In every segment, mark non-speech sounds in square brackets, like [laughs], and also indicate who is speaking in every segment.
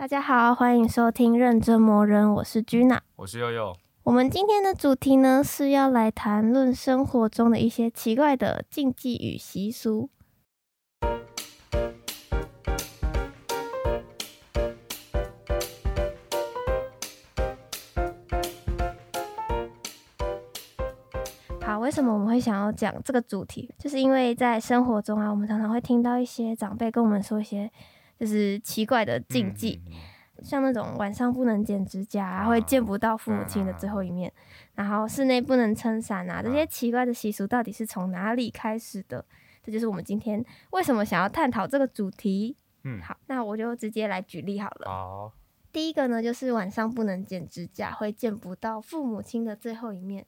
Speaker 1: 大家好，欢迎收听《认真磨人》，我是 Gina。
Speaker 2: 我是悠悠。
Speaker 1: 我们今天的主题呢是要来谈论生活中的一些奇怪的禁忌与习俗。好，为什么我们会想要讲这个主题？就是因为在生活中啊，我们常常会听到一些长辈跟我们说一些就是奇怪的禁忌。像那种晚上不能剪指甲、啊，会见不到父母亲的最后一面，然后室内不能撑伞啊，这些奇怪的习俗到底是从哪里开始的？这就是我们今天为什么想要探讨这个主题。
Speaker 2: 嗯
Speaker 1: 好，那我就直接来举例好了。
Speaker 2: 好，
Speaker 1: 第一个呢，就是晚上不能剪指甲，会见不到父母亲的最后一面。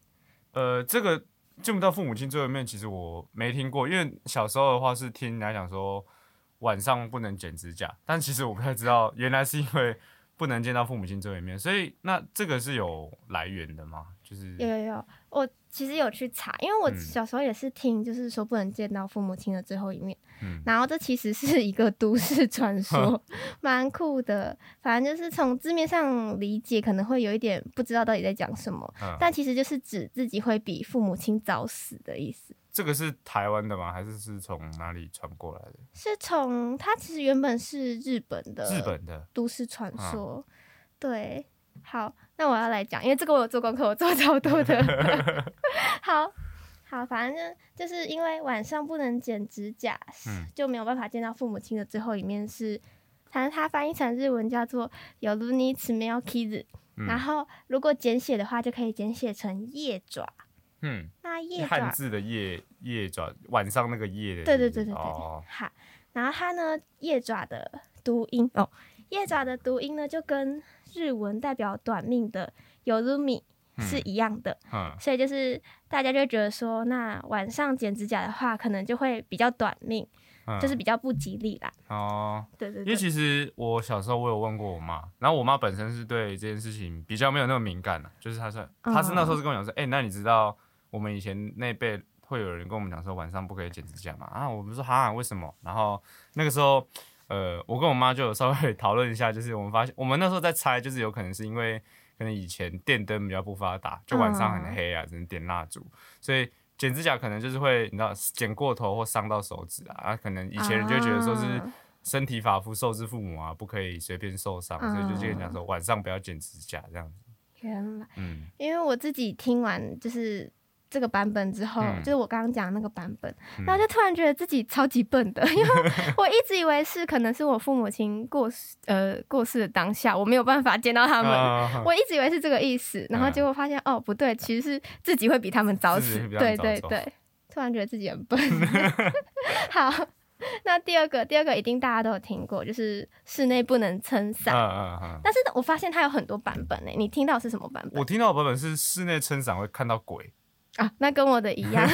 Speaker 2: 呃，这个见不到父母亲最后一面，其实我没听过，因为小时候的话是听人家讲说晚上不能剪指甲，但其实我不太知道，原来是因为不能见到父母亲最后一面，所以那这个是有来源的吗？就是
Speaker 1: 有有有，我其实有去查，因为我
Speaker 2: 嗯
Speaker 1: 小时候也是听，就是说不能见到父母亲的最后一面。
Speaker 2: 嗯
Speaker 1: 然后这其实是一个都市传说，[laughs] 蛮酷的。反正就是从字面上理解，可能会有一点不知道到底在讲什么，
Speaker 2: 嗯
Speaker 1: 但其实就是指自己会比父母亲早死的意思。
Speaker 2: 这个是台湾的吗？还是是从哪里传过来的？
Speaker 1: 是从它其实原本是日本的
Speaker 2: 日本的，
Speaker 1: 都市传
Speaker 2: 嗯
Speaker 1: 说，对。好，那我要来讲，因为这个我有做功课，我做超多的。[laughs] 好好，反正就是因为晚上不能剪指甲，
Speaker 2: 嗯。
Speaker 1: 就没有办法见到父母亲的最后一面是，反正它翻译成日文叫做 “yoruni t s m e l kids”，、
Speaker 2: 嗯。
Speaker 1: 然后如果简写的话，就可以简写成夜爪。
Speaker 2: 嗯，
Speaker 1: 那夜爪，
Speaker 2: 汉字的夜夜爪，晚上那个夜的，
Speaker 1: 对对对对对好，然后它呢，夜爪的读音哦，夜爪的读音呢，就跟日文代表短命的 yorumi 是一样的。
Speaker 2: 嗯
Speaker 1: 所以就是大家就觉得说，那晚上剪指甲的话，可能就会比较短命，
Speaker 2: 嗯
Speaker 1: 就是比较不吉利啦。
Speaker 2: 哦。
Speaker 1: 对对
Speaker 2: 因为，其实我小时候我有问过我妈，然后我妈本身是对这件事情比较没有那么敏感的、就是她是她是那时候是跟我讲说，哎、那你知道我们以前那辈会有人跟我们讲说晚上不可以剪指甲嘛？啊，我们说哈为什么？然后那个时候，呃，我跟我妈就有稍微 [laughs] 讨论一下，就是我们发现我们那时候在猜，就是有可能是因为可能以前电灯比较不发达，就晚上很黑啊，只能点蜡烛，所以。剪指甲可能就是会，你知道，剪过头或伤到手指啊，啊，可能以前人就觉得说是
Speaker 1: 啊
Speaker 2: 身体发肤受之父母啊，不可以随便受伤，所以就跟你讲说晚上不要剪指甲这样子。
Speaker 1: 原来，
Speaker 2: 嗯，
Speaker 1: 因为我自己听完就是。这个版本之后，
Speaker 2: 嗯。
Speaker 1: 就是我刚刚讲的那个版本，
Speaker 2: 嗯。
Speaker 1: 然后就突然觉得自己超级笨的，[laughs] 因为我一直以为是可能是我父母亲过世，呃，过世的当下，我没有办法见到他们，
Speaker 2: 啊
Speaker 1: 我一直以为是这个意思，然后结果发现、哦不对，其实是自己会比他们早死。对对对，突然觉得自己很笨。[laughs] [laughs] 好，那第二个，第二个一定大家都有听过，就是室内不能撑
Speaker 2: 嗯
Speaker 1: 伞。
Speaker 2: 嗯嗯。
Speaker 1: 但是我发现它有很多版本呢，你听到是什么版本？
Speaker 2: 我听到的版本是室内撑伞会看到鬼，
Speaker 1: 啊？那跟我的一样。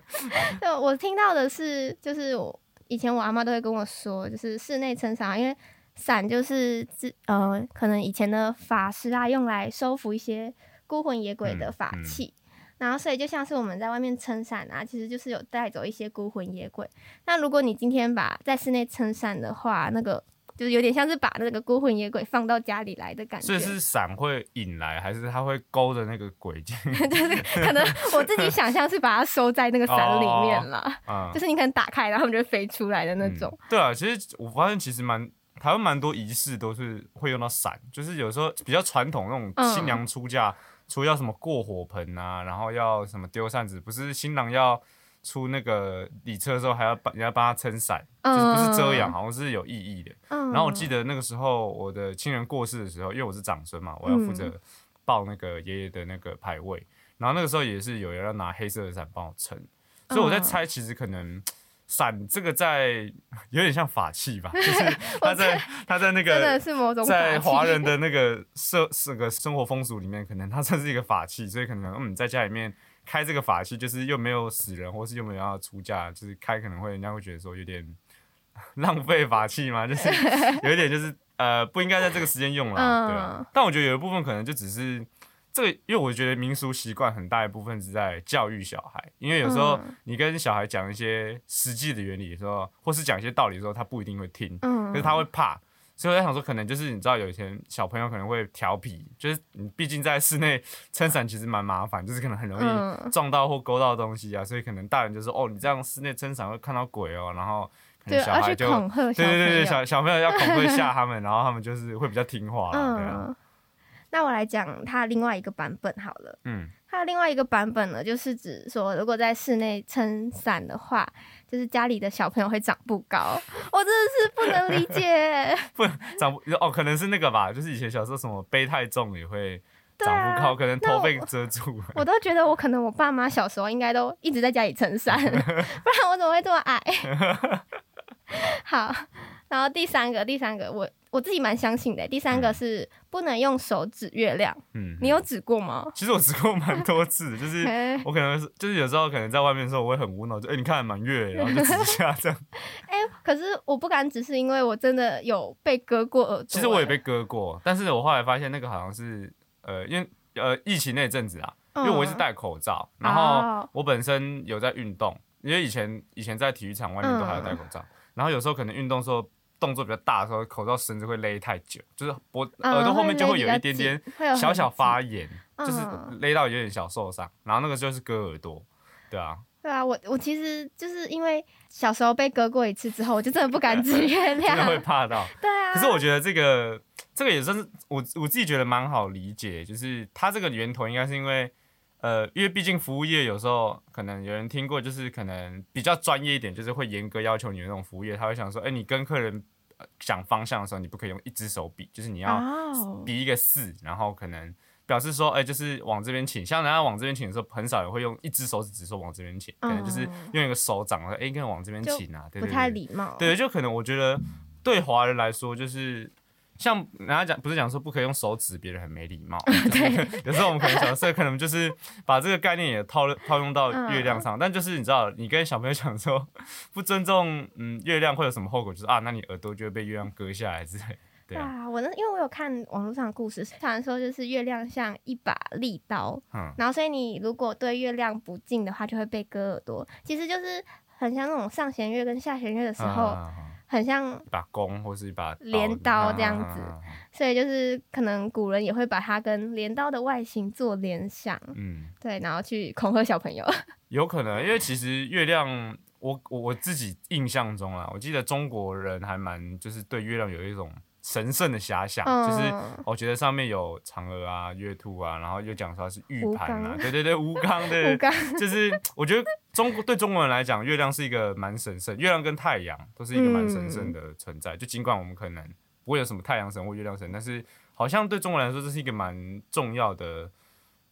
Speaker 1: [laughs] 对，我听到的是，就是我以前我阿妈都会跟我说，就是室内撑伞啊，因为伞就是自呃，可能以前的法师啊用来收服一些孤魂野鬼的
Speaker 2: 嗯嗯
Speaker 1: 法器。然后，所以就像是我们在外面撑伞啊，其实就是有带走一些孤魂野鬼。那如果你今天把在室内撑伞的话，那个就是有点像是把那个孤魂野鬼放到家里来的感觉。
Speaker 2: 所以是伞会引来，还是它会勾着那个鬼进？[laughs]
Speaker 1: 就是可能我自己想象是把它收在那个伞里面啦，
Speaker 2: 啊
Speaker 1: 就，是你可能打开，然后它们就会飞出来的那种。
Speaker 2: 嗯对啊，其实我发现其实蛮台湾蛮多仪式都是会用到伞，就是有时候比较传统那种
Speaker 1: 嗯
Speaker 2: 新娘出嫁，除了要什么过火盆啊，然后要什么丢扇子，不是新郎要出那个礼车的时候还要帮人家帮他撑伞，就是不是遮阳，好像是有意义的。
Speaker 1: 嗯，
Speaker 2: 然后我记得那个时候我的亲人过世的时候，因为我是长孙嘛，我要负责
Speaker 1: 嗯
Speaker 2: 报那个爷爷的那个牌位，然后那个时候也是有人要拿黑色的伞帮我撑，所以我在
Speaker 1: 嗯
Speaker 2: 猜，其实可能伞这个在有点像法器吧，[laughs] 就是他在他在那
Speaker 1: 真的
Speaker 2: 个。
Speaker 1: 是某种
Speaker 2: 在华人的那个社这个生活风俗里面，可能它算是一个法器，所以可能嗯，在家里面开这个法器，就是又没有死人，或是又没有要出价，就是开可能会人家会觉得说有点 [laughs] 浪费法器嘛，就是 [laughs] 有一点就是呃不应该在这个时间用啦，
Speaker 1: 嗯
Speaker 2: 对啊。但我觉得有一部分可能就只是这个，因为我觉得民俗习惯很大一部分是在教育小孩，因为有时候
Speaker 1: 嗯
Speaker 2: 你跟小孩讲一些实际的原理的时候，或是讲一些道理的时候，他不一定会听，
Speaker 1: 嗯，
Speaker 2: 可是他会怕。所以我在想说，可能就是你知道，有一些小朋友可能会调皮，就是你毕竟在室内撑伞其实蛮麻烦，就是可能很容易撞到或勾到东西啊，所以可能大人就说，哦，你这样室内撑伞会看到鬼哦，然后小孩就
Speaker 1: 对对
Speaker 2: 对对，小小朋友要恐吓吓 [laughs] 他们，然后他们就是会比较听话。嗯，
Speaker 1: 那我来讲他另外一个版本好了。嗯。它的另外一个版本呢，就是指说，如果在室内撑伞的话，就是家里的小朋友会长不高。我真的是不能理解，[laughs]
Speaker 2: 不长不哦，可能是那个吧，就是以前小时候什么背太重也会长不高，可能头被遮住。
Speaker 1: 我都觉得我可能我爸妈小时候应该都一直在家里撑伞，[laughs] 不然我怎么会这么矮？[laughs] 好。然后第三个，第三个，我我自己蛮相信的。第三个是不能用手指月亮。嗯，你有指过吗？
Speaker 2: 其实我指过蛮多次，就是我可能是就是有时候可能在外面的时候，我会很无脑，就哎，你看满月，然后就指一下这样。[laughs]
Speaker 1: 哎，可是我不敢指，是因为我真的有被割过耳朵。
Speaker 2: 其实我也被割过，但是我后来发现那个好像是呃，因为呃疫情那阵子啊，因为我一直戴口罩，然后我本身有在运动，因为以前以前在体育场外面都还要戴口罩，然后有时候可能运动时候。动作比较大的时候，口罩绳子会勒太久，就是脖耳朵后面就会有一点点小小发炎，就是勒到有点小受伤，然后那个就是割耳朵，对啊，
Speaker 1: 对啊，我我其实就是因为小时候被割过一次之后，我就真的不敢指月亮，
Speaker 2: 真的会怕到，
Speaker 1: 对啊。
Speaker 2: 可是我觉得这个这个也算是我我自己觉得蛮好理解，就是它这个源头应该是因为。呃，因为毕竟服务业有时候可能有人听过，就是可能比较专业一点，就是会严格要求你的那种服务业，他会想说，哎，你跟客人讲方向的时候，你不可以用一只手比，就是你要比一个四，然后可能表示说，哎，就是往这边请。像人家往这边请的时候，很少人会用一只手指指说往这边请，可能就是用一个手掌说，哎，跟往这边请啊，对
Speaker 1: 不太礼貌。
Speaker 2: 对，就可能我觉得对华人来说，就是。像人家讲，不是讲说不可以用手指别人很没礼貌。[laughs]
Speaker 1: 对，[laughs]
Speaker 2: 有时候我们可能小时候可能就是把这个概念也套套用到月亮上，但就是你知道，你跟小朋友讲说不尊重嗯月亮会有什么后果，就是啊，那你耳朵就会被月亮割下来之类。对
Speaker 1: 啊，我那，因为我有看网络上的故事，传说就是月亮像一把利刀，嗯，然后所以你如果对月亮不敬的话，就会被割耳朵。其实就是很像那种上弦月跟下弦月的时候。很像
Speaker 2: 一把弓，或是一把
Speaker 1: 镰刀这样子，所以就是可能古人也会把它跟镰刀的外形做联想，嗯，对，然后去恐吓小朋友。[laughs]
Speaker 2: 有可能，因为其实月亮，我我我自己印象中啊，我记得中国人还蛮就是对月亮有一种。神圣的遐想，就是我觉得上面有嫦娥啊、月兔啊，然后又讲说是玉盘啊，对对对，吴刚的，就是我觉得中国对中国人来讲，月亮是一个蛮神圣，月亮跟太阳都是一个蛮神圣的存在。就尽管我们可能不会有什么太阳神或月亮神，但是好像对中国人来说，这是一个蛮重要的，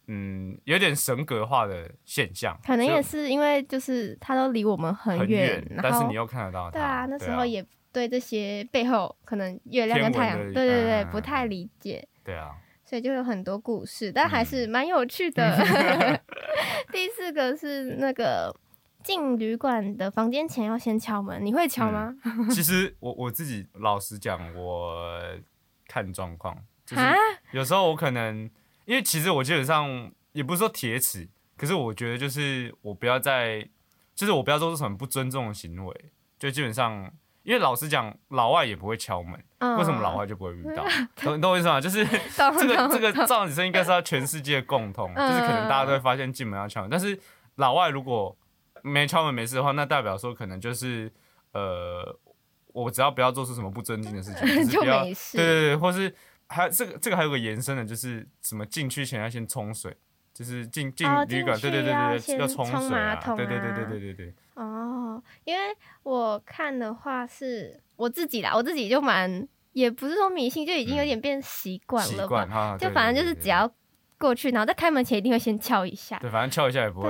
Speaker 2: 嗯，有点神格化的现象。
Speaker 1: 可能也是因为就是它都离我们很远，
Speaker 2: 但是你又看得到它。
Speaker 1: 对啊，那时候也。对这些背后可能月亮跟太阳，对对对，不太理解。
Speaker 2: 对啊，
Speaker 1: 所以就有很多故事，但还是蛮有趣的。[laughs] [laughs] 第四个是那个进旅馆的房间前要先敲门，你会敲吗？
Speaker 2: 其实我我自己老实讲，我看状况，就是有时候我可能因为其实我基本上也不是说铁齿，可是我觉得就是我不要再，就是我不要做出什么不尊重的行为，就基本上。因为老实讲，老外也不会敲门，为什么老外就不会遇到？[laughs] 懂懂我意思吗？就是 [laughs] 这个这个造子声应该是要全世界共通，就是可能大家都会发现进门要敲门。但是老外如果没敲门没事的话，那代表说可能就是呃，我只要不要做出什么不尊敬的事情，
Speaker 1: 就 [laughs] 没事。
Speaker 2: 对对对，或是还这个这个还有个延伸的，就是什么进去前要先冲水，就是进进旅馆，对对对对对，要冲水啊，对对对对对对对。
Speaker 1: 哦，因为我看的话是我自己啦，我自己就蛮也不是说迷信，就已经有点变习惯了吧。就反正就是只要过去，然后在开门前一定会先敲一下。
Speaker 2: 对，反正敲一下也不会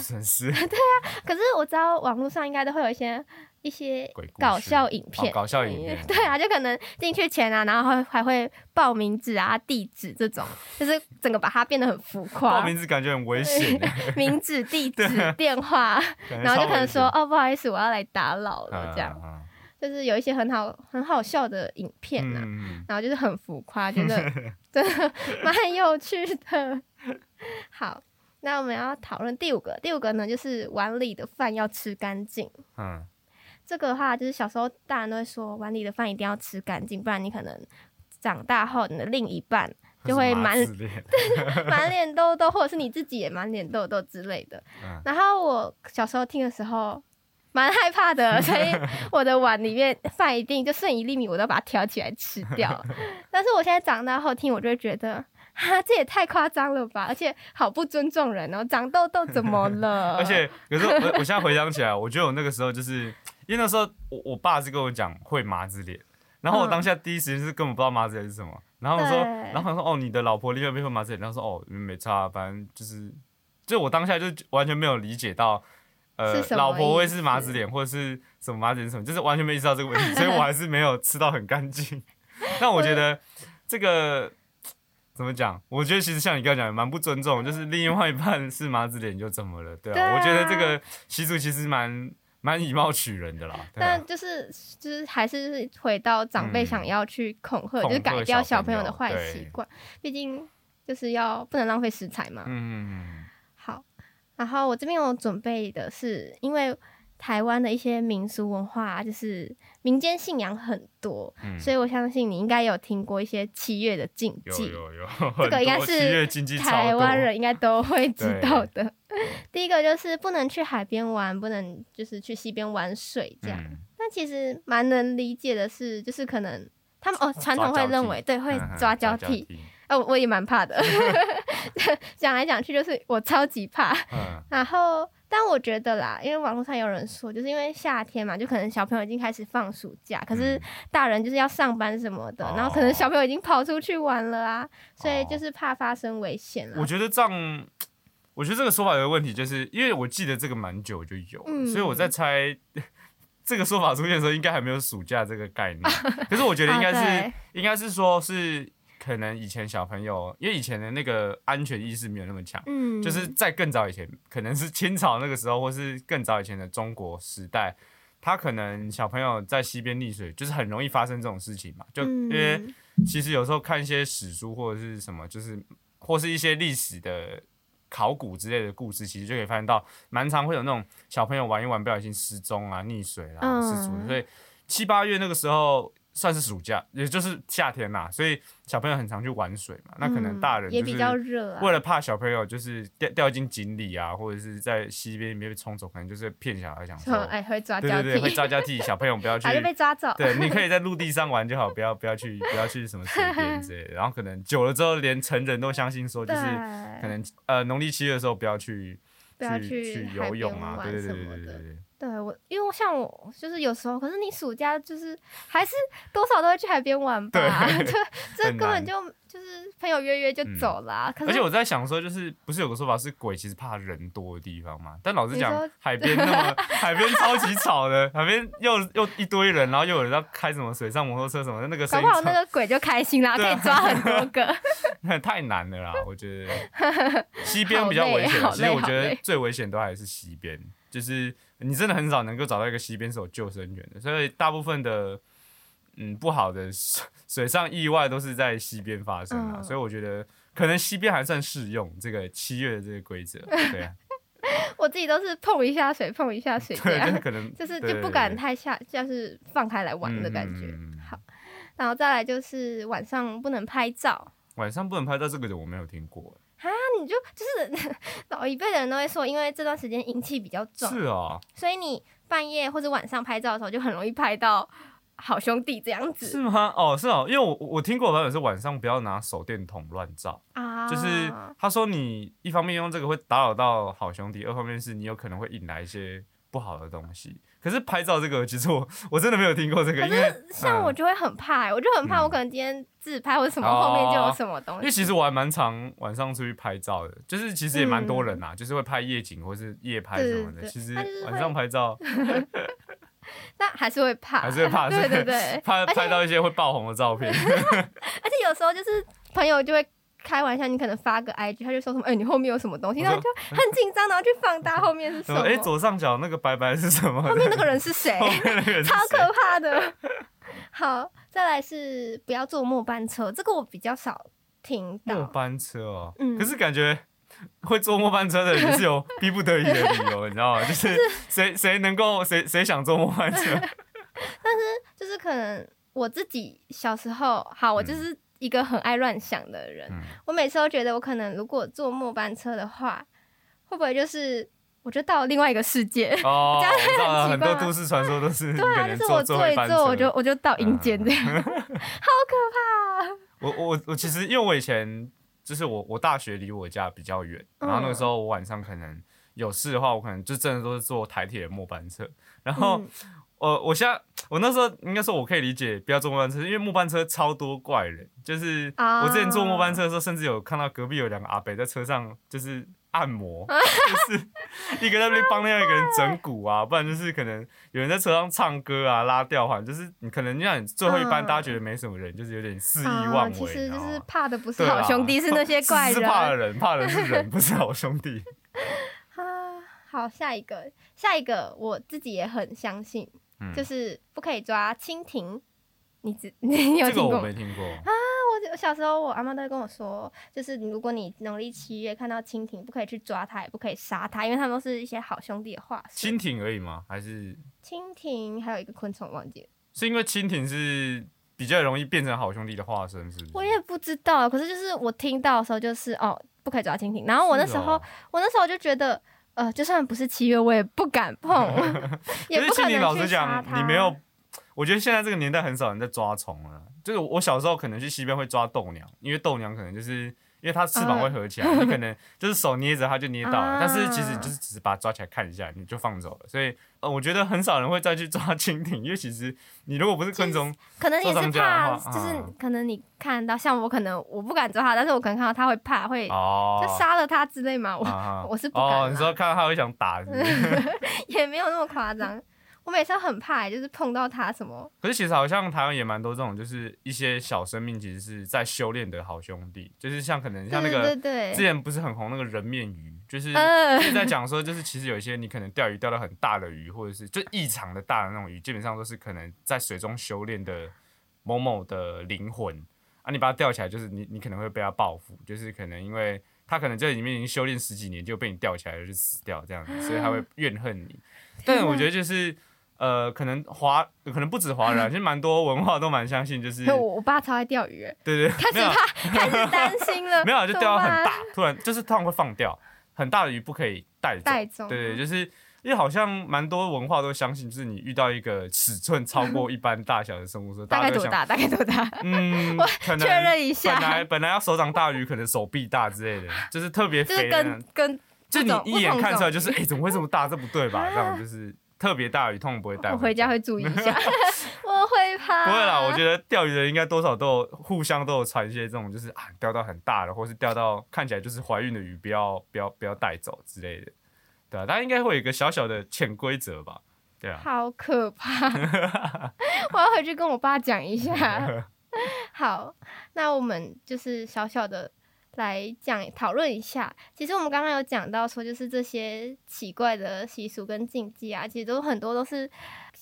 Speaker 2: 损失。[laughs]
Speaker 1: 对啊，可是我知道网络上应该都会有一些。一些搞笑影片，
Speaker 2: 搞笑影片，
Speaker 1: 对啊，就可能进去前啊，然后还还会报名字啊、地址这种，就是整个把它变得很浮夸。
Speaker 2: 报名字感觉很危险。[laughs] [laughs]
Speaker 1: 名字、地址、电话，然后就可能说哦，不好意思，我要来打扰了，这样。就是有一些很好、很好笑的影片啊，然后就是很浮夸，觉得 [laughs] 真的蛮有趣的。好，那我们要讨论第五个，第五个呢，就是碗里的饭要吃干净。嗯。这个的话，就是小时候大人都会说，碗里的饭一定要吃干净，不然你可能长大后你的另一半就会满 [laughs] 满脸痘痘，或者是你自己也满脸痘痘之类的。然后我小时候听的时候蛮害怕的，所以 [laughs] 我的碗里面饭一定就剩一粒米，我都把它挑起来吃掉。但是我现在长大后听，我就会觉得。哈，这也太夸张了吧！而且好不尊重人哦，长痘痘怎么了？[laughs]
Speaker 2: 而且有时候我我现在回想起来，我觉得我那个时候就是因为那时候我我爸是跟我讲会麻子脸，然后我当下第一时间是根本不知道麻子脸是什么，然后我说，然后他说哦，你的老婆另外一边会麻子脸，然后说哦没差，反正就是，就我当下就完全没有理解到，呃，老婆会是麻子脸或者是什么麻子脸什么，就是完全没意识到这个问题，所以我还是没有吃到很干净。[laughs] 但我觉得这个。怎么讲？我觉得其实像你刚刚讲，蛮不尊重，就是另外一半是麻子脸就怎么了？对啊，我觉得这个习俗其实蛮蛮以貌取人的啦。
Speaker 1: 但就是就是还是回到长辈想要去恐吓，就是改掉小朋友的坏习惯。毕竟就是要不能浪费食材嘛。嗯。好，然后我这边有准备的是，因为。台湾的一些民俗文化，就是民间信仰很多，所以我相信你应该有听过一些七月的禁忌。
Speaker 2: 有有有，
Speaker 1: 这个应该是台湾人应该都 [laughs] 会知道的。[laughs] 第一个就是不能去海边玩，不能就是去溪边玩水这样。但其实蛮能理解的是，就是可能他们哦传统会认为对会抓交替，哦我也蛮怕的。[laughs] 讲来讲去就是我超级怕，然后。但我觉得啦，因为网络上有人说，就是因为夏天嘛，就可能小朋友已经开始放暑假，可是大人就是要上班什么的，然后可能小朋友已经跑出去玩了啊，所以就是怕发生危险了。
Speaker 2: 我觉得这样，我觉得这个说法有个问题，就是因为我记得这个蛮久就有，所以我在猜这个说法出现的时候，应该还没有暑假这个概念。[laughs] 可是我觉得应该是，应该是说是。可能以前小朋友，因为以前的那个安全意识没有那么强，嗯，就是在更早以前，可能是清朝那个时候，或是更早以前的中国时代，他可能小朋友在溪边溺水，就是很容易发生这种事情嘛。就因为其实有时候看一些史书或者是什么，就是或是一些历史的考古之类的故事，其实就可以发现到，蛮常会有那种小朋友玩一玩不小心失踪啊、溺水啦、失足，所以七八月那个时候。算是暑假，也就是夏天嘛，所以小朋友很常去玩水嘛。那可能大人
Speaker 1: 也比较热，
Speaker 2: 为了怕小朋友就是掉掉进井里啊，或者是在溪边里面被冲走，可能就是骗小孩想说，[laughs]
Speaker 1: 哎，会抓交
Speaker 2: 替，会抓交替，小朋友不要去，
Speaker 1: 就被抓走。
Speaker 2: 对，你 [laughs] 可以在陆地上玩就好，不要不要去不要去什么水边之类的。然后可能久了之后，连成人都相信说，就是可能呃农历七月的时候不要去
Speaker 1: 不要去
Speaker 2: 游泳啊，对对对对对对。
Speaker 1: 对我，因为像我就是有时候，可是你暑假就是还是多少都会去海边玩吧，[laughs] 这这根本就就是朋友约约就走了。而
Speaker 2: 且我在想说，就是不是有个说法是鬼其实怕人多的地方嘛？但老实讲，海边那么 [laughs] 海边超级吵的，海边又又一堆人，然后又有人要开什么水上摩托车什么的，那个
Speaker 1: 搞不好那个鬼就开心啦，可以抓很多个。[laughs]
Speaker 2: 那太难了啦，我觉得西边比较危险，其实我觉得最危险都还是西边，就是。你真的很少能够找到一个溪边是有救生员的，所以大部分的嗯不好的 [laughs] 水上意外都是在溪边发生啊。所以我觉得可能溪边还算适用这个七月的这个规则。对啊，[laughs]
Speaker 1: 我自己都是碰一下水，碰一下水，
Speaker 2: 可能
Speaker 1: 就是就不敢太下，就是放开来玩的感觉。好，然后再来就是晚上不能拍照，
Speaker 2: 晚上不能拍照这个我没有听过。
Speaker 1: 啊，你就就是 [laughs] 老一辈的人都会说，因为这段时间阴气比较重，
Speaker 2: 是啊，
Speaker 1: 所以你半夜或者晚上拍照的时候，就很容易拍到好兄弟这样子，
Speaker 2: 是吗？哦，是哦，因为我我听过版本是晚上不要拿手电筒乱照啊，就是他说你一方面用这个会打扰到好兄弟，二方面是你有可能会引来一些不好的东西。可是拍照这个，其实我我真的没有听过这个，因为
Speaker 1: 像我就会很怕，我就很怕我可能今天自拍或者什么后面就有什么东西。
Speaker 2: 因为其实我还蛮常晚上出去拍照的，就是其实也蛮多人呐，就是会拍夜景或是夜拍什么的。其实晚上拍照，[laughs]
Speaker 1: 但还是会怕，
Speaker 2: 还是会怕，[laughs]
Speaker 1: 对对对，
Speaker 2: 怕拍到一些会爆红的照片。[laughs]
Speaker 1: 而且有时候就是朋友就会。开玩笑，你可能发个 IG，他就说什么，哎，你后面有什么东西，然后就很紧张，然后去放大后面是什么？哎，
Speaker 2: 左上角那个白白是什么？[laughs]
Speaker 1: 后面那个人是谁？超可怕的。好，再来是不要坐末班车，这个我比较少听到。
Speaker 2: 末班车哦，嗯，可是感觉会坐末班车的人是有 [laughs] 逼不得已的理由，你知道吗？[laughs] 就是谁谁能够谁谁想坐末班车，
Speaker 1: 但是就是可能我自己小时候，好，我就是一个很爱乱想的人。
Speaker 2: 嗯
Speaker 1: 我每次都觉得，我可能如果坐末班车的话，会不会就是我就到了另外一个世界？
Speaker 2: 哦，[laughs]
Speaker 1: 很奇怪
Speaker 2: 很多都市传说都是 [laughs]
Speaker 1: 对啊，就是我
Speaker 2: 坐
Speaker 1: 坐一坐。我就我就到阴间这样，[laughs] 好可怕、啊！
Speaker 2: 我我我其实因为我以前就是我我大学离我家比较远，然后那个时候我晚上可能有事的话，我可能就真的都是坐台铁末班车。然后
Speaker 1: 嗯
Speaker 2: 我我现在我那时候应该说我可以理解不要坐末班车，因为末班车超多怪人，就是
Speaker 1: 啊
Speaker 2: 我之前坐末班车的时候，甚至有看到隔壁有两个阿伯在车上就是按摩，[laughs] 就是一个在那边帮另外一个人整骨啊，不然就是可能有人在车上唱歌啊、拉吊环，就是你可能让你最后一班
Speaker 1: 嗯
Speaker 2: 大家觉得没什么人，就是有点肆意
Speaker 1: 啊
Speaker 2: 妄为，
Speaker 1: 其实就是怕的不是好兄弟，是那些怪
Speaker 2: 是是
Speaker 1: 人。
Speaker 2: 怕的人，怕的是人，不是好兄弟。[laughs]
Speaker 1: 啊，好，下一个，下一个，我自己也很相信，
Speaker 2: 嗯
Speaker 1: 就是不可以抓蜻蜓。你知 [laughs] 你有
Speaker 2: 这个
Speaker 1: 听过吗？
Speaker 2: 我没听过。
Speaker 1: 我我小时候，我阿妈都会跟我说，就是你如果你农历七月看到蜻蜓，不可以去抓它，也不可以杀它，因为它们都是一些好兄弟的化身。
Speaker 2: 蜻蜓而已吗？还是
Speaker 1: 蜻蜓还有一个昆虫忘记了，
Speaker 2: 是因为蜻蜓是比较容易变成好兄弟的化身，是不是？
Speaker 1: 我也不知道。可是就是我听到的时候，就是哦，不可以抓蜻蜓。然后我那时候，
Speaker 2: 哦
Speaker 1: 我那时候就觉得，呃，就算不是七月，我也不敢碰，[laughs] 也不可能去
Speaker 2: 老实讲。你没有，我觉得现在这个年代很少人在抓虫了。就是我小时候可能去西边会抓豆娘，因为豆娘可能就是因为它翅膀会合起来，你可能 [laughs] 就是手捏着它就捏到了，
Speaker 1: 啊
Speaker 2: 但是其实就是只是把它抓起来看一下，你就放走了。所以呃，我觉得很少人会再去抓 [laughs] 蜻蜓，因为其实你如果不是昆虫，
Speaker 1: 可能也是怕，就是
Speaker 2: 嗯
Speaker 1: 可能你看到，像我可能我不敢抓它，但是我可能看到它会怕，会
Speaker 2: 哦
Speaker 1: 就，杀了它之类嘛，我、
Speaker 2: 啊
Speaker 1: 我是不敢
Speaker 2: 哦，你说看到它会想打是是？[laughs]
Speaker 1: 也没有那么夸张。我每次都很怕、就是碰到他什么，
Speaker 2: 可是其实好像台湾也蛮多这种，就是一些小生命其实是在修炼的好兄弟，就是像可能像那
Speaker 1: 对
Speaker 2: 个
Speaker 1: 对对，
Speaker 2: 之前不是很红那个人面鱼，就是
Speaker 1: 呃
Speaker 2: 就是在讲说，就是其实有一些你可能钓鱼钓到很大的鱼，或者是就异常的大的那种鱼，基本上都是可能在水中修炼的某某的灵魂啊，你把它钓起来，就是你你可能会被它报复，就是可能因为它可能在里面已经修炼十几年，就被你钓起来了就死掉这样子，所以他会怨恨你。但我觉得就是。呃，可能华可能不止华人、啊，[laughs] 其实蛮多文化都蛮相信，就是
Speaker 1: 我我爸超爱钓鱼，
Speaker 2: 对对，[laughs]
Speaker 1: 开始
Speaker 2: 没有
Speaker 1: 怕，[laughs] 开始担心了，
Speaker 2: 没有，就钓到很大，突然就是突然会放掉，很大的鱼不可以带走。
Speaker 1: 带走，
Speaker 2: 对对，就是因为好像蛮多文化都相信，就是你遇到一个尺寸超过一般大小的生物的时，
Speaker 1: 大概多大？大概多大？
Speaker 2: 嗯，可能
Speaker 1: 确认一下
Speaker 2: 本来，本来要手掌大鱼，可能手臂大之类的，就是特别
Speaker 1: 就是
Speaker 2: 肥
Speaker 1: 跟跟
Speaker 2: 就你一眼看出来就是，哎，怎么会这么大？这不对吧？这样就是特别大鱼，通常不会带
Speaker 1: 我回家
Speaker 2: 家。
Speaker 1: 会注意一下，[laughs] 我会怕。
Speaker 2: 不会啦，我觉得钓鱼的人应该多少都有互相都有传一些这种，就是啊钓到很大的，或是钓到看起来就是怀孕的鱼，不要不要不要带走之类的，对啊，大家应该会有一个小小的潜规则吧，对啊，
Speaker 1: 好可怕！[laughs] 我要回去跟我爸讲一下。[laughs] 好，那我们就是小小的来讲讨论一下。其实我们刚刚有讲到说，就是这些奇怪的习俗跟禁忌啊，其实都很多都是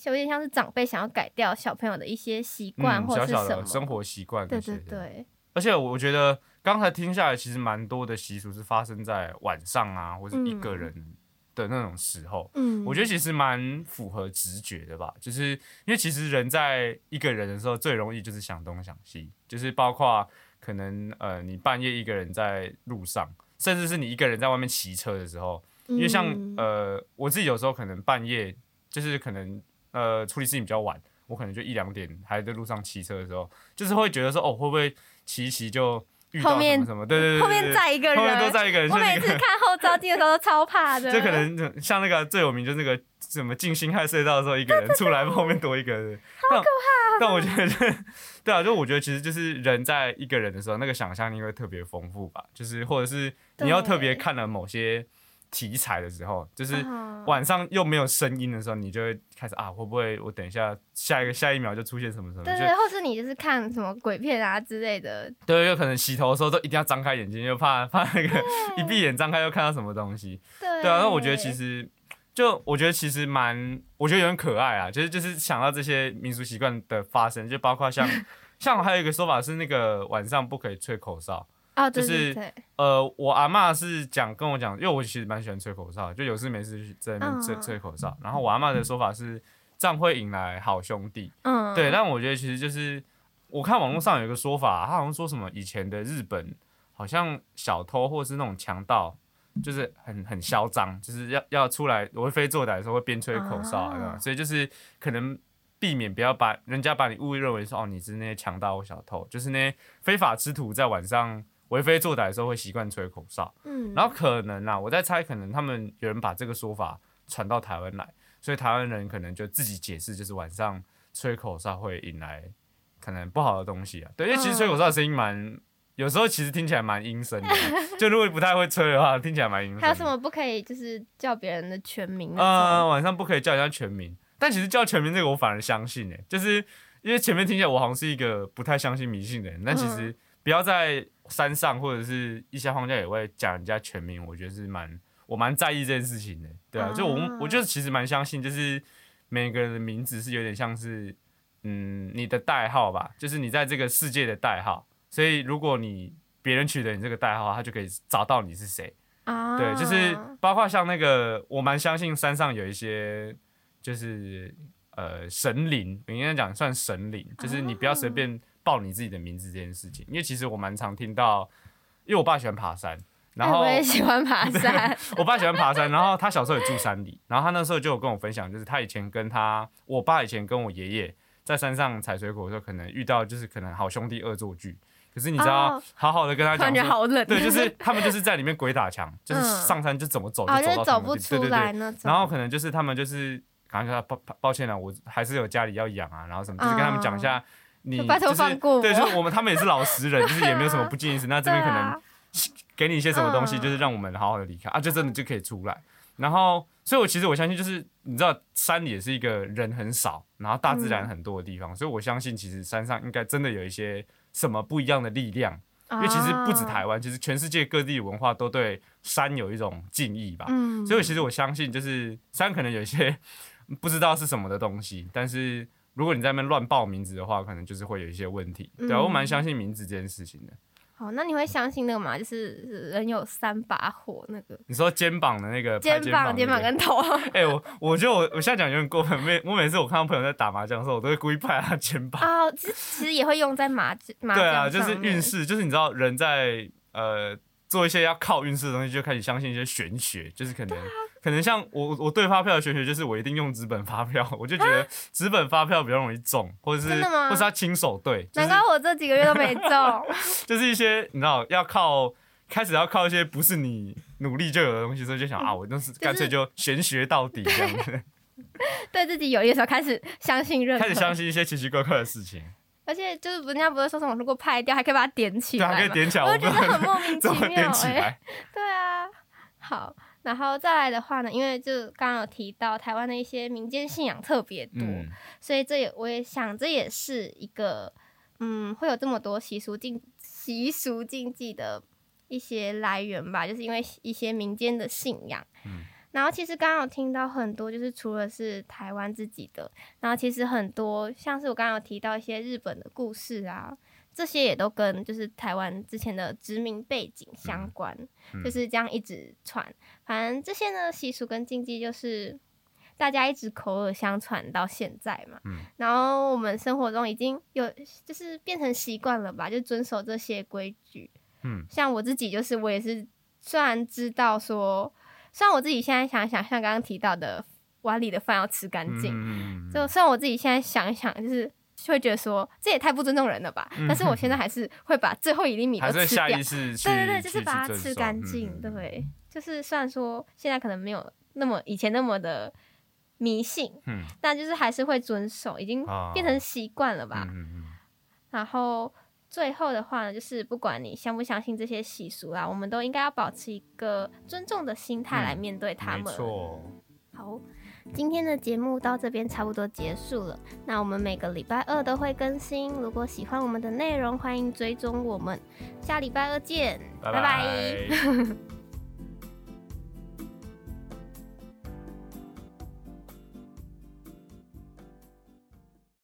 Speaker 1: 有点像是长辈想要改掉小朋友的一些习惯、
Speaker 2: 嗯，
Speaker 1: 或
Speaker 2: 小小
Speaker 1: 者是什么
Speaker 2: 的生活习惯
Speaker 1: 对对对，
Speaker 2: 而且我觉得刚才听下来，其实蛮多的习俗是发生在晚上啊，或是一个
Speaker 1: 嗯
Speaker 2: 人的那种时候。
Speaker 1: 嗯，
Speaker 2: 我觉得其实蛮符合直觉的吧，就是因为其实人在一个人的时候最容易就是想东想西，就是包括可能呃你半夜一个人在路上，甚至是你一个人在外面骑车的时候，因为像
Speaker 1: 嗯
Speaker 2: 呃我自己有时候可能半夜就是可能呃处理事情比较晚，我可能就一两点还在路上骑车的时候，就是会觉得说哦会不会骑一骑就遇到什
Speaker 1: 后面
Speaker 2: 么什么，对对对对
Speaker 1: 后面
Speaker 2: 对
Speaker 1: 载一个人
Speaker 2: 后面都一个人，
Speaker 1: 我每次看后照镜的时候都超怕的，[laughs]
Speaker 2: 就可能像那个最有名，就是那个什么进辛亥隧道的时候，一个人出来后面多一个人，好可怕。但我觉得，对啊，就我觉得其实就是人在一个人的时候，那个想象力会特别丰富吧，就是或者是你要特别看了某些题材的时候，就是
Speaker 1: 嗯
Speaker 2: 晚上又没有声音的时候，你就会开始啊，会不会我等一下下一个下一秒就出现什么什么？就
Speaker 1: 对对，或是你就是看什么鬼片啊之类的，
Speaker 2: 对，有可能洗头的时候都一定要张开眼睛，又怕怕那个一闭眼张开又看到什么东西。
Speaker 1: 对
Speaker 2: 对啊，那我觉得其实就我觉得其实蛮，我觉得有点可爱啊，就是就是想到这些民俗习惯的发生，就包括像 [laughs] 像还有一个说法是那个晚上不可以吹口哨，就是
Speaker 1: 对对，
Speaker 2: 呃，我阿嬷是讲跟我讲，因为我其实蛮喜欢吹口哨，就有事没事在那边吹
Speaker 1: 嗯。
Speaker 2: 吹口哨。然后我阿嬷的说法是，这样会引来好兄弟。
Speaker 1: 嗯，
Speaker 2: 对，但我觉得其实就是我看网络上有一个说法，他好像说什么以前的日本好像小偷或是那种强盗，就是很很嚣张，就是要要出来为非作歹的时候会边吹口哨，
Speaker 1: 啊
Speaker 2: 所以就是可能避免不要把人家把你误认为说哦你是那些强盗或小偷，就是那些非法之徒在晚上为非作歹的时候会习惯吹口哨，
Speaker 1: 嗯，
Speaker 2: 然后可能啊，我在猜，可能他们有人把这个说法传到台湾来，所以台湾人可能就自己解释，就是晚上吹口哨会引来可能不好的东西啊。对，因为其实吹口哨的声音蛮，有时候其实听起来蛮阴森的，就如果你不太会吹的话，听起来蛮阴森。
Speaker 1: 还有什么不可以就是叫别人的全名那
Speaker 2: 呃，晚上不可以叫人家全名，但其实叫全名这个我反而相信诶、就是因为前面听起来我好像是一个不太相信迷信的人，但其实不要在山上或者是一些荒郊野外讲人家全名，我觉得是蛮我蛮在意这件事情的，对啊，就我
Speaker 1: 啊
Speaker 2: 我就是其实蛮相信，就是每个人的名字是有点像是嗯你的代号吧，就是你在这个世界的代号，所以如果你别人取得你这个代号，他就可以找到你是谁。
Speaker 1: 啊，
Speaker 2: 对，就是包括像那个，我蛮相信山上有一些就是呃神灵，我应该讲算神灵，就是你不要随便报你自己的名字这件事情，因为其实我蛮常听到，因为我爸喜欢爬山，然后
Speaker 1: 哎我也喜欢爬山，
Speaker 2: 我爸喜欢爬山，然后他小时候也住山里，然后他那时候就有跟我分享，就是他以前跟他我爸以前跟我爷爷在山上采水果的时候，可能遇到就是可能好兄弟恶作剧，可是你知道
Speaker 1: 哦
Speaker 2: 好好的跟他讲感。
Speaker 1: 觉好冷，
Speaker 2: 对，[laughs] 就是他们就是在里面鬼打墙，就是
Speaker 1: 嗯
Speaker 2: 上山就怎么走就走到
Speaker 1: 走不出。来呢。
Speaker 2: 然后可能就是他们就是好像跟他抱抱抱歉了，我还是有家里要养啊，然后什么，就是跟他们讲一下，你
Speaker 1: 就拜托
Speaker 2: 就是
Speaker 1: 放过我
Speaker 2: 对，就是我们他们也是老实人，就是也没有什么不敬意思。[laughs] 那这边可能给你一些什么东西，
Speaker 1: 嗯
Speaker 2: 就是让我们好好的离开啊，就真的就可以出来。然后，所以我其实我相信，就是你知道，山里也是一个人很少，然后大自然很多的地方，所以我相信，其实山上应该真的有一些什么不一样的力量。因为其实不止台湾，其实全世界各地文化都对山有一种敬意吧。
Speaker 1: 嗯，
Speaker 2: 所以其实我相信，就是山可能有一些 [laughs] 不知道是什么的东西，但是如果你在那边乱报名字的话，可能就是会有一些问题。对我蛮相信名字这件事情的。
Speaker 1: 好，那你会相信那个吗？就是人有三把火，那个
Speaker 2: 你说肩膀的那个
Speaker 1: 肩膀、肩膀跟头。[laughs]
Speaker 2: 哎、我我觉得我我现在讲有点过分。每我每次我看到朋友在打麻将的时候，我都会故意拍他肩膀。
Speaker 1: 哦，其实其实也会用在麻麻 [laughs]
Speaker 2: 对啊，就是运势，就是你知道人在呃做一些要靠运势的东西，就开始相信一些玄学，就是可能、
Speaker 1: 啊
Speaker 2: 可能像我我对发票的玄学，就是我一定用纸本发票，我就觉得纸本发票比较容易中，或者是或是他亲手对，就是
Speaker 1: 难怪我这几个月都没中。[laughs]
Speaker 2: 就是一些你知道要靠。开始要靠一些不是你努力就有的东西，所以就想啊，我就是干脆就玄学到底这样子，[laughs] [laughs]
Speaker 1: 对自己有利的时候开始相信任何，
Speaker 2: 开始相信一些奇奇怪怪的事情，
Speaker 1: 而且就是人家不是说什么，如果拍掉还可以把它点起
Speaker 2: 对，
Speaker 1: 来对，
Speaker 2: 还可以点起来，
Speaker 1: 我觉得很莫名其
Speaker 2: 怎么
Speaker 1: 妙哎、
Speaker 2: 点起来。
Speaker 1: 对啊，好，然后再来的话呢，因为就刚刚有提到台湾的一些民间信仰特别多，
Speaker 2: 嗯，
Speaker 1: 所以这也我也想这也是一个嗯会有这么多习俗禁习俗禁忌的一些来源吧，就是因为一些民间的信仰。
Speaker 2: 嗯
Speaker 1: 然后其实刚刚有听到很多，就是除了是台湾自己的，然后其实很多像是我刚刚有提到一些日本的故事啊，这些也都跟就是台湾之前的殖民背景相关，
Speaker 2: 嗯
Speaker 1: 就是这样一直传。反正这些呢习俗跟禁忌就是大家一直口耳相传到现在嘛。
Speaker 2: 嗯
Speaker 1: 然后我们生活中已经有就是变成习惯了吧，就遵守这些规矩。
Speaker 2: 嗯
Speaker 1: 像我自己就是我也是，虽然知道说，虽然我自己现在想一想，像刚刚提到的碗里的饭要吃干净，
Speaker 2: 嗯
Speaker 1: 就虽然我自己现在想一想，就是会觉得说这也太不尊重人了吧，但是我现在还是会把最后一粒米都吃掉对对对，就是把它吃干净。对，就是虽然说现在可能没有那么以前那么的迷信，
Speaker 2: 嗯
Speaker 1: 但就是还是会遵守，已经
Speaker 2: 啊
Speaker 1: 变成习惯了吧。然后最后的话呢，就是不管你相不相信这些习俗啦，我们都应该要保持一个尊重的心态来面对他们。
Speaker 2: 错。
Speaker 1: 好，今天的节目到这边差不多结束了。那我们每个礼拜二都会更新，如果喜欢我们的内容，欢迎追踪我们。下礼拜二见，
Speaker 2: 拜
Speaker 1: 拜拜
Speaker 2: 拜 [laughs] [laughs]